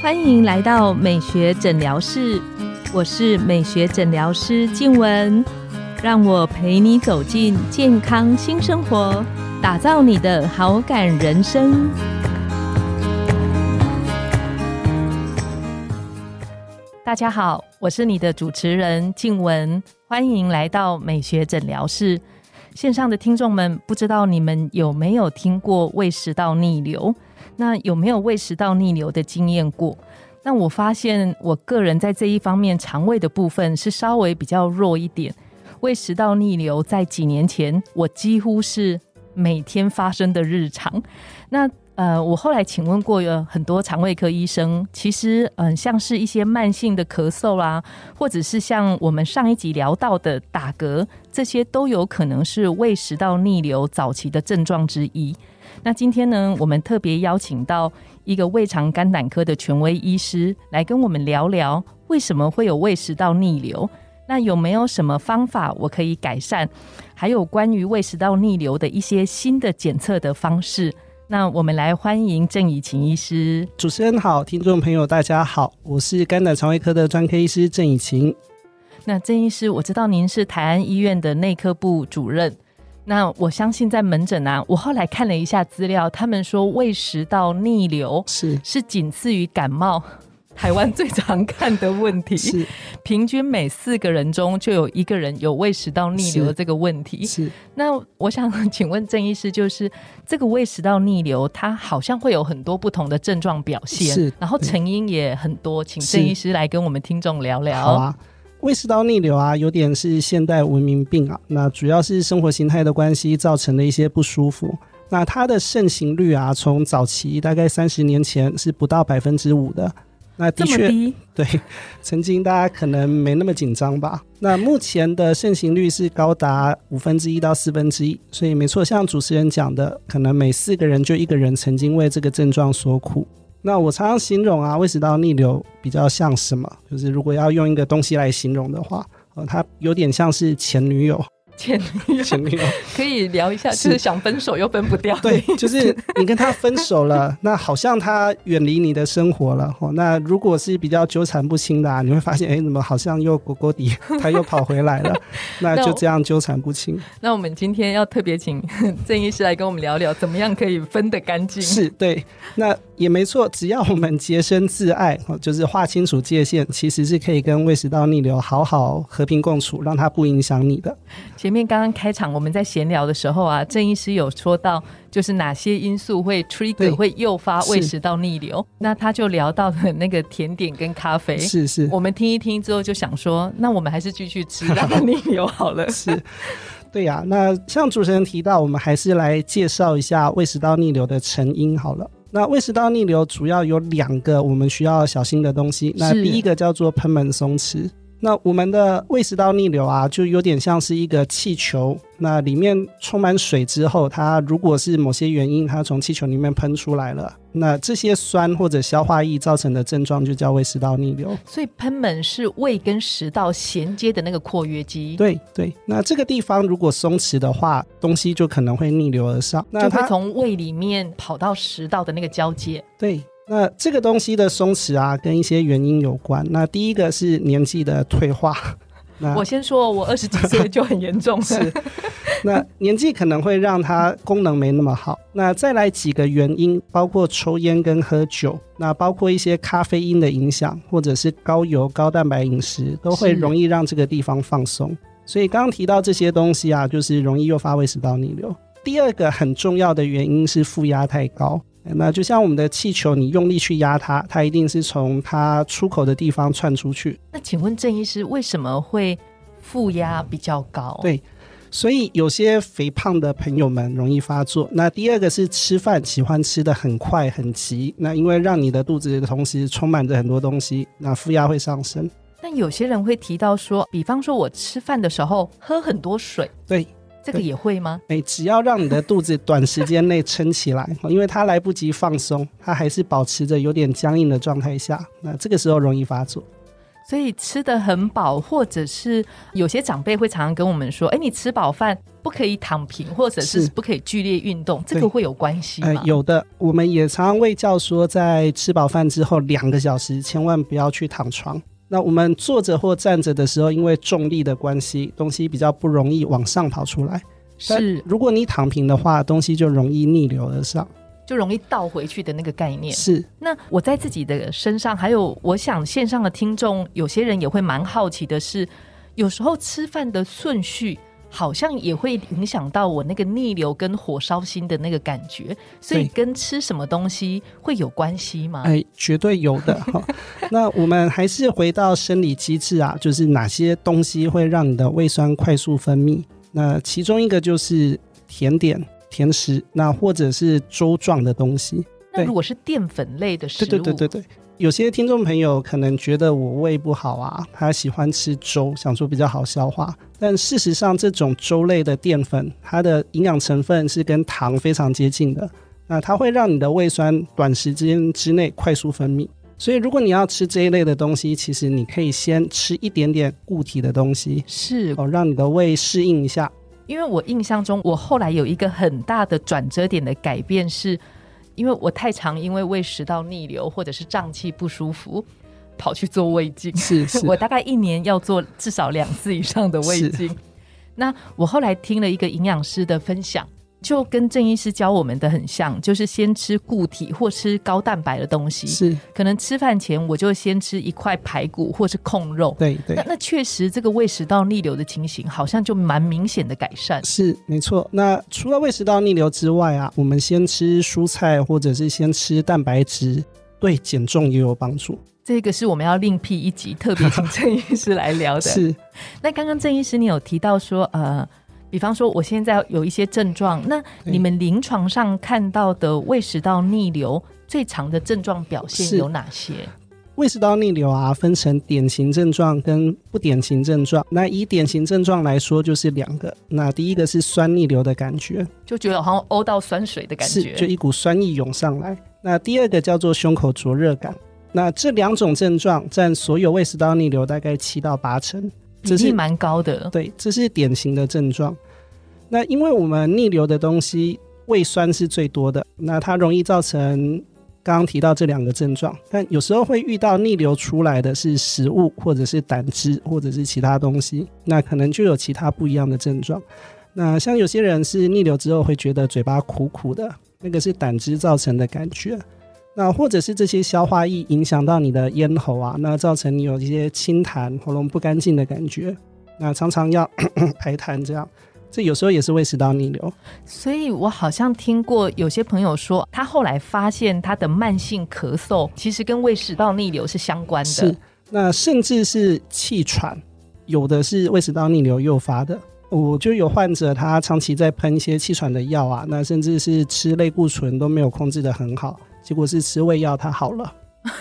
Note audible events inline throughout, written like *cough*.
欢迎来到美学诊疗室，我是美学诊疗师静文，让我陪你走进健康新生活，打造你的好感人生。大家好，我是你的主持人静文，欢迎来到美学诊疗室。线上的听众们，不知道你们有没有听过胃食道逆流？那有没有胃食道逆流的经验过？那我发现我个人在这一方面肠胃的部分是稍微比较弱一点。胃食道逆流在几年前，我几乎是每天发生的日常。那呃，我后来请问过有很多肠胃科医生，其实嗯，像是一些慢性的咳嗽啦，或者是像我们上一集聊到的打嗝，这些都有可能是胃食道逆流早期的症状之一。那今天呢，我们特别邀请到一个胃肠肝胆科的权威医师来跟我们聊聊，为什么会有胃食道逆流？那有没有什么方法我可以改善？还有关于胃食道逆流的一些新的检测的方式？那我们来欢迎郑以晴医师。主持人好，听众朋友大家好，我是肝胆肠胃科的专科医师郑以晴。那郑医师，我知道您是台安医院的内科部主任。那我相信在门诊啊，我后来看了一下资料，他们说胃食道逆流是是仅次于感冒，台湾最常看的问题。*laughs* 是平均每四个人中就有一个人有胃食道逆流的这个问题。是。那我想请问郑医师，就是这个胃食道逆流，它好像会有很多不同的症状表现，是，然后成因也很多，请郑医师来跟我们听众聊聊。好啊。胃食道逆流啊，有点是现代文明病啊。那主要是生活形态的关系造成的一些不舒服。那它的盛行率啊，从早期大概三十年前是不到百分之五的。那的确，*laughs* 对，曾经大家可能没那么紧张吧。那目前的盛行率是高达五分之一到四分之一。所以没错，像主持人讲的，可能每四个人就一个人曾经为这个症状所苦。那我常常形容啊，胃食道逆流比较像什么？就是如果要用一个东西来形容的话，呃，它有点像是前女友。前女友，前女友可以聊一下，就是想分手又分不掉。对，就是你跟他分手了，那好像他远离你的生活了。*laughs* 哦，那如果是比较纠缠不清的，啊你会发现，哎，怎么好像又锅锅底，*laughs* 他又跑回来了？*laughs* 那就这样纠缠不清。那我们今天要特别请郑医师来跟我们聊聊，怎么样可以分得干净？是对，那也没错，只要我们洁身自爱，哦，就是划清楚界限，其实是可以跟胃食道逆流好好和平共处，让它不影响你的。前面刚刚开场我们在闲聊的时候啊，郑医师有说到，就是哪些因素会 trigger 会诱发胃食道逆流，那他就聊到了那个甜点跟咖啡。是是，我们听一听之后就想说，那我们还是继续吃让它逆流好了。*laughs* 是，对呀。那像主持人提到，我们还是来介绍一下胃食道逆流的成因好了。那胃食道逆流主要有两个我们需要小心的东西。那第一个叫做喷门松弛。那我们的胃食道逆流啊，就有点像是一个气球，那里面充满水之后，它如果是某些原因，它从气球里面喷出来了，那这些酸或者消化液造成的症状就叫胃食道逆流。所以喷门是胃跟食道衔接的那个括约肌。对对，那这个地方如果松弛的话，东西就可能会逆流而上，那会从胃里面跑到食道的那个交界。对。那这个东西的松弛啊，跟一些原因有关。那第一个是年纪的退化。*laughs* 那我先说，我二十几岁就很严重。是，*laughs* 那年纪可能会让它功能没那么好。那再来几个原因，包括抽烟跟喝酒，那包括一些咖啡因的影响，或者是高油高蛋白饮食，都会容易让这个地方放松。所以刚刚提到这些东西啊，就是容易诱发胃食道逆流。第二个很重要的原因是负压太高。那就像我们的气球，你用力去压它，它一定是从它出口的地方窜出去。那请问郑医师，为什么会负压比较高？对，所以有些肥胖的朋友们容易发作。那第二个是吃饭喜欢吃的很快很急，那因为让你的肚子的同时充满着很多东西，那负压会上升。但有些人会提到说，比方说我吃饭的时候喝很多水。对。这个也会吗？哎，只要让你的肚子短时间内撑起来，*laughs* 因为它来不及放松，它还是保持着有点僵硬的状态下，那这个时候容易发作。所以吃的很饱，或者是有些长辈会常常跟我们说：“哎，你吃饱饭不可以躺平，或者是不可以剧烈运动，这个会有关系吗？”有的，我们也常常会教说，在吃饱饭之后两个小时，千万不要去躺床。那我们坐着或站着的时候，因为重力的关系，东西比较不容易往上跑出来。是，如果你躺平的话，东西就容易逆流而上。就容易倒回去的那个概念是。那我在自己的身上，还有我想线上的听众，有些人也会蛮好奇的是，有时候吃饭的顺序好像也会影响到我那个逆流跟火烧心的那个感觉，所以跟吃什么东西会有关系吗？哎，绝对有的 *laughs* 哈。那我们还是回到生理机制啊，就是哪些东西会让你的胃酸快速分泌？那其中一个就是甜点。甜食，那或者是粥状的东西。那如果是淀粉类的食物，对对对对对。有些听众朋友可能觉得我胃不好啊，他喜欢吃粥，想说比较好消化。但事实上，这种粥类的淀粉，它的营养成分是跟糖非常接近的。那它会让你的胃酸短时间之内快速分泌。所以，如果你要吃这一类的东西，其实你可以先吃一点点固体的东西，是哦，让你的胃适应一下。因为我印象中，我后来有一个很大的转折点的改变，是因为我太常因为胃食道逆流或者是胀气不舒服，跑去做胃镜。是是，我大概一年要做至少两次以上的胃镜。那我后来听了一个营养师的分享。就跟郑医师教我们的很像，就是先吃固体或吃高蛋白的东西。是，可能吃饭前我就先吃一块排骨或是控肉。对对。那那确实，这个胃食道逆流的情形好像就蛮明显的改善。是，没错。那除了胃食道逆流之外啊，我们先吃蔬菜或者是先吃蛋白质，对减重也有帮助。这个是我们要另辟一集，特别请郑医师来聊的。*laughs* 是。那刚刚郑医师你有提到说，呃。比方说，我现在有一些症状，那你们临床上看到的胃食道逆流最长的症状表现有哪些？胃食道逆流啊，分成典型症状跟不典型症状。那以典型症状来说，就是两个。那第一个是酸逆流的感觉，就觉得好像呕到酸水的感觉，就一股酸意涌上来。那第二个叫做胸口灼热感。那这两种症状占所有胃食道逆流大概七到八成。这是蛮高的，对，这是典型的症状。那因为我们逆流的东西，胃酸是最多的，那它容易造成刚刚提到这两个症状。但有时候会遇到逆流出来的是食物，或者是胆汁，或者是其他东西，那可能就有其他不一样的症状。那像有些人是逆流之后会觉得嘴巴苦苦的，那个是胆汁造成的感觉。那或者是这些消化液影响到你的咽喉啊，那造成你有一些清痰、喉咙不干净的感觉，那常常要 *coughs* 排痰这样，这有时候也是胃食道逆流。所以我好像听过有些朋友说，他后来发现他的慢性咳嗽其实跟胃食道逆流是相关的。是，那甚至是气喘，有的是胃食道逆流诱发的。我就有患者，他长期在喷一些气喘的药啊，那甚至是吃类固醇都没有控制的很好。结果是吃胃药，它好了。*laughs*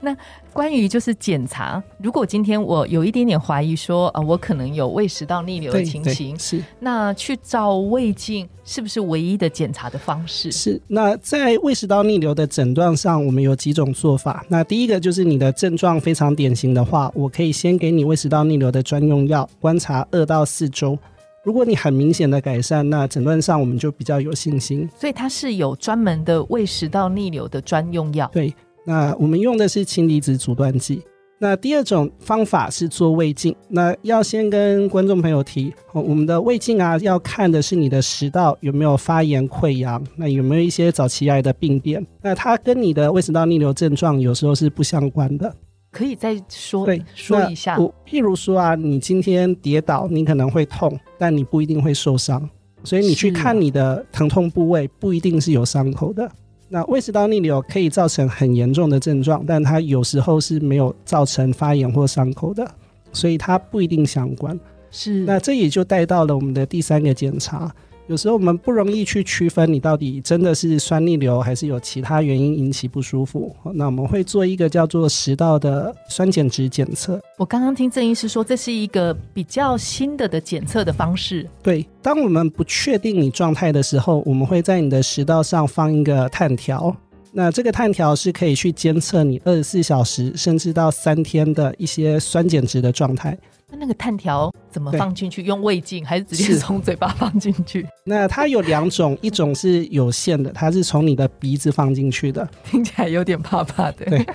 那关于就是检查，如果今天我有一点点怀疑说啊，我可能有胃食道逆流的情形，是那去照胃镜是不是唯一的检查的方式？是。那在胃食道逆流的诊断上，我们有几种做法。那第一个就是你的症状非常典型的话，我可以先给你胃食道逆流的专用药，观察二到四周。如果你很明显的改善，那诊断上我们就比较有信心。所以它是有专门的胃食道逆流的专用药。对，那我们用的是氢离子阻断剂。那第二种方法是做胃镜。那要先跟观众朋友提，哦我们的胃镜啊，要看的是你的食道有没有发炎溃疡，那有没有一些早期癌的病变。那它跟你的胃食道逆流症状有时候是不相关的。可以再说说一下，譬如说啊，你今天跌倒，你可能会痛，但你不一定会受伤，所以你去看你的疼痛部位，不一定是有伤口的。那胃食道逆流可以造成很严重的症状，但它有时候是没有造成发炎或伤口的，所以它不一定相关。是，那这也就带到了我们的第三个检查。有时候我们不容易去区分你到底真的是酸逆流，还是有其他原因引起不舒服。那我们会做一个叫做食道的酸碱值检测。我刚刚听郑医师说，这是一个比较新的的检测的方式。对，当我们不确定你状态的时候，我们会在你的食道上放一个碳条。那这个碳条是可以去监测你二十四小时甚至到三天的一些酸碱值的状态。那那个碳条怎么放进去？用胃镜还是直接从嘴巴放进去？*laughs* 那它有两种，*laughs* 一种是有线的，它是从你的鼻子放进去的。听起来有点怕怕的。对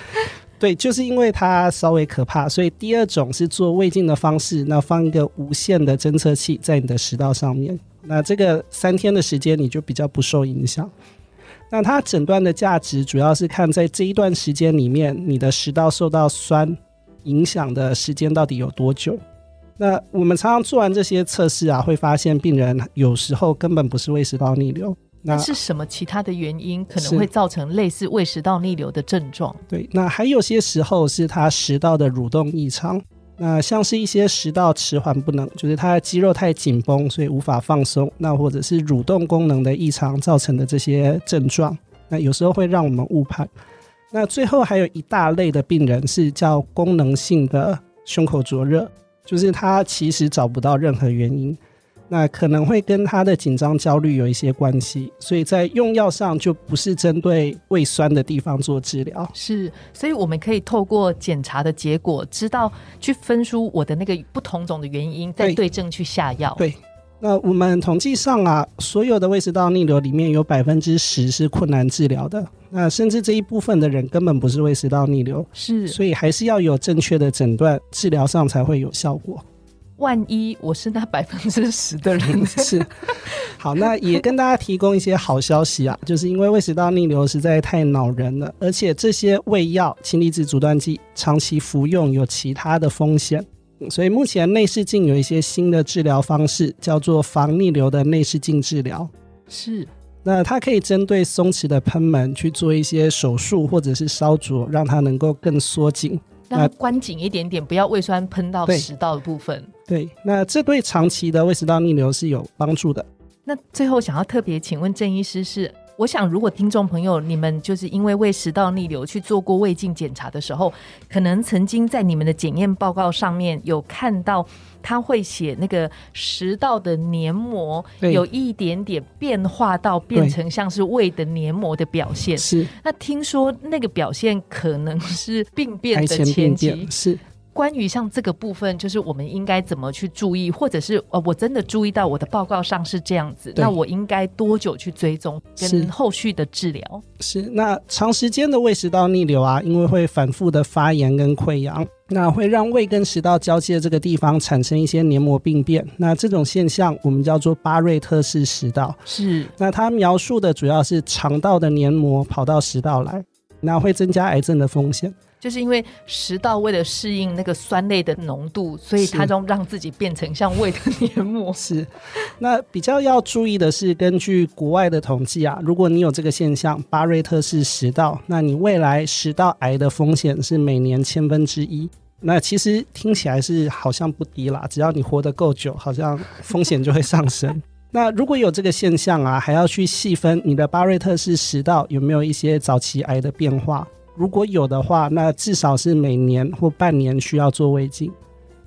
对，就是因为它稍微可怕，所以第二种是做胃镜的方式，那放一个无线的侦测器在你的食道上面，那这个三天的时间你就比较不受影响。那它诊断的价值主要是看在这一段时间里面，你的食道受到酸影响的时间到底有多久。那我们常常做完这些测试啊，会发现病人有时候根本不是胃食道逆流，那那是什么其他的原因可能会造成类似胃食道逆流的症状？对，那还有些时候是他食道的蠕动异常，那像是一些食道迟缓不能，就是他的肌肉太紧绷，所以无法放松，那或者是蠕动功能的异常造成的这些症状，那有时候会让我们误判。那最后还有一大类的病人是叫功能性的胸口灼热，就是他其实找不到任何原因。那可能会跟他的紧张焦虑有一些关系，所以在用药上就不是针对胃酸的地方做治疗。是，所以我们可以透过检查的结果，知道去分出我的那个不同种的原因，再对对症去下药。对那我们统计上啊，所有的胃食道逆流里面有百分之十是困难治疗的，那甚至这一部分的人根本不是胃食道逆流，是，所以还是要有正确的诊断，治疗上才会有效果。万一我是那百分之十的人，是，*laughs* 好，那也跟大家提供一些好消息啊，*laughs* 就是因为胃食道逆流实在太恼人了，而且这些胃药、氢离子阻断剂长期服用有其他的风险，嗯所以目前内视镜有一些新的治疗方式，叫做防逆流的内视镜治疗。是那它可以针对松弛的喷门去做一些手术或者是烧灼，让它能够更缩紧。让它关紧一点点，不要胃酸喷到食道的部分。对，那这对长期的胃食道逆流是有帮助的。那最后想要特别请问郑医师是，我想如果听众朋友你们就是因为胃食道逆流去做过胃镜检查的时候，可能曾经在你们的检验报告上面有看到，他会写那个食道的黏膜有一点点变化到变成像是胃的黏膜的表现。是那听说那个表现可能是病变的前期，是。关于像这个部分，就是我们应该怎么去注意，或者是呃，我真的注意到我的报告上是这样子，那我应该多久去追踪跟后续的治疗？是，那长时间的胃食道逆流啊，因为会反复的发炎跟溃疡，那会让胃跟食道交界这个地方产生一些黏膜病变。那这种现象我们叫做巴瑞特氏食道。是那它描述的主要是肠道的黏膜跑到食道来，那会增加癌症的风险。就是因为食道为了适应那个酸类的浓度，所以它就让自己变成像胃的黏膜。*laughs* 是，那比较要注意的是，根据国外的统计啊，如果你有这个现象，巴瑞特氏食道，那你未来食道癌的风险是每年千分之一。那其实听起来是好像不低啦，只要你活得够久，好像风险就会上升。*laughs* 那如果有这个现象啊，还要去细分你的巴瑞特氏食道有没有一些早期癌的变化。如果有的话，那至少是每年或半年需要做胃镜。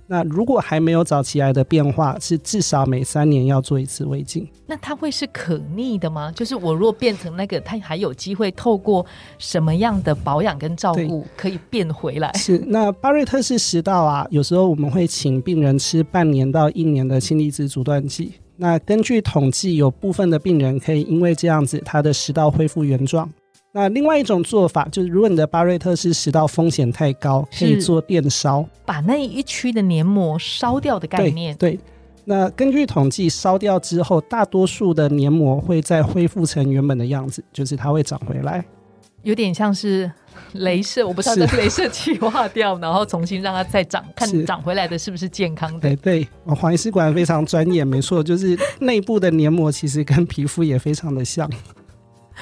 那如果还没有早期癌的变化，是至少每三年要做一次胃镜。那它会是可逆的吗？就是我如果变成那个，它还有机会透过什么样的保养跟照顾可以变回来？是，那巴瑞特氏食道啊，有时候我们会请病人吃半年到一年的氢离子阻断剂。那根据统计，有部分的病人可以因为这样子，他的食道恢复原状。那另外一种做法就是，如果你的巴瑞特氏食道风险太高，可以做电烧。把那一区的黏膜烧掉的概念。对。对那根据统计，烧掉之后，大多数的黏膜会再恢复成原本的样子，就是它会长回来。有点像是镭射，我不知道是这镭射气化掉，然后重新让它再长，看是长回来的是不是健康的对。对，哦黄医师果然非常专业，没错，就是内部的黏膜其实跟皮肤也非常的像。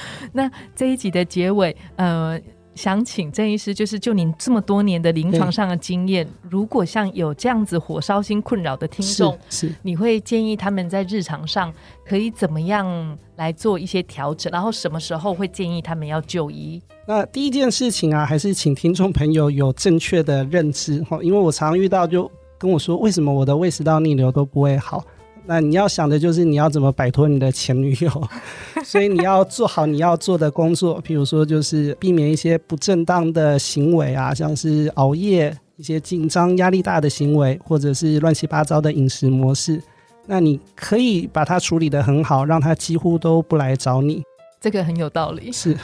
*laughs* 那这一集的结尾，呃，想请郑医师，就是就您这么多年的临床上的经验，如果像有这样子火烧心困扰的听众，是是你会建议他们在日常上可以怎么样来做一些调整？然后什么时候会建议他们要就医？那第一件事情啊，还是请听众朋友有正确的认知哈，因为我常遇到就跟我说，为什么我的胃食道逆流都不会好？那你要想的就是你要怎么摆脱你的前女友，*laughs* 所以你要做好你要做的工作，譬如说就是避免一些不正当的行为啊，像是熬夜、一些紧张、压力大的行为，或者是乱七八糟的饮食模式。那你可以把它处理的很好，让他几乎都不来找你。这个很有道理。是，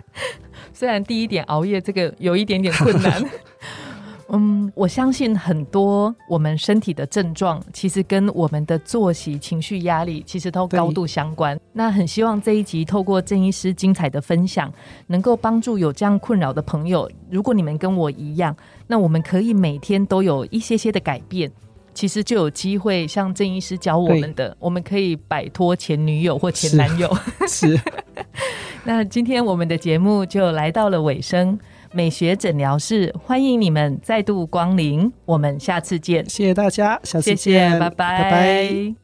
*laughs* 虽然第一点熬夜这个有一点点困难。*laughs* 嗯，我相信很多我们身体的症状，其实跟我们的作息、情绪、压力，其实都高度相关。那很希望这一集透过郑医师精彩的分享，能够帮助有这样困扰的朋友。如果你们跟我一样，那我们可以每天都有一些些的改变，其实就有机会像郑医师教我们的，我们可以摆脱前女友或前男友。是。*laughs* 那今天我们的节目就来到了尾声。美学诊疗室，欢迎你们再度光临，我们下次见。谢谢大家，下次见，拜拜。